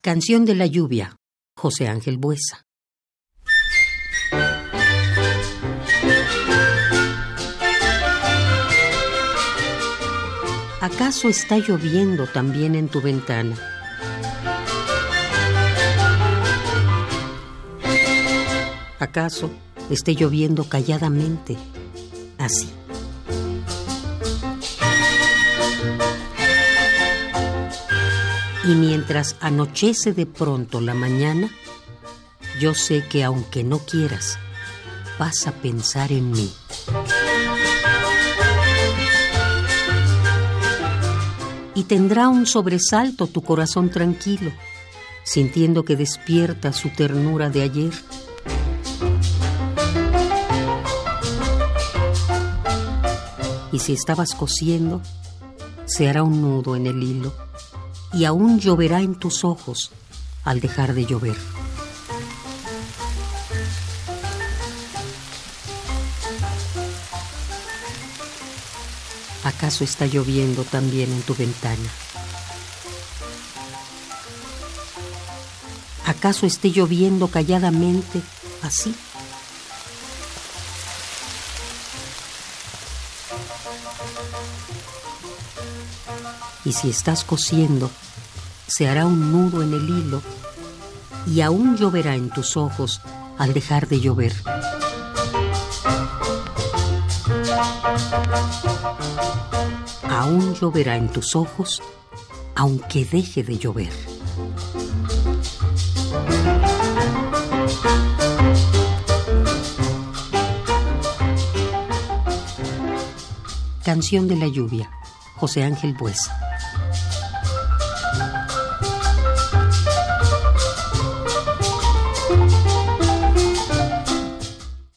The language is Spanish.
Canción de la lluvia, José Ángel Buesa. ¿Acaso está lloviendo también en tu ventana? ¿Acaso esté lloviendo calladamente, así? Y mientras anochece de pronto la mañana, yo sé que aunque no quieras, vas a pensar en mí. Y tendrá un sobresalto tu corazón tranquilo, sintiendo que despierta su ternura de ayer. Y si estabas cosiendo, se hará un nudo en el hilo y aún lloverá en tus ojos al dejar de llover. ¿Acaso está lloviendo también en tu ventana? ¿Acaso esté lloviendo calladamente así? Y si estás cosiendo, se hará un nudo en el hilo y aún lloverá en tus ojos al dejar de llover. Aún lloverá en tus ojos aunque deje de llover. Canción de la lluvia, José Ángel Buesa.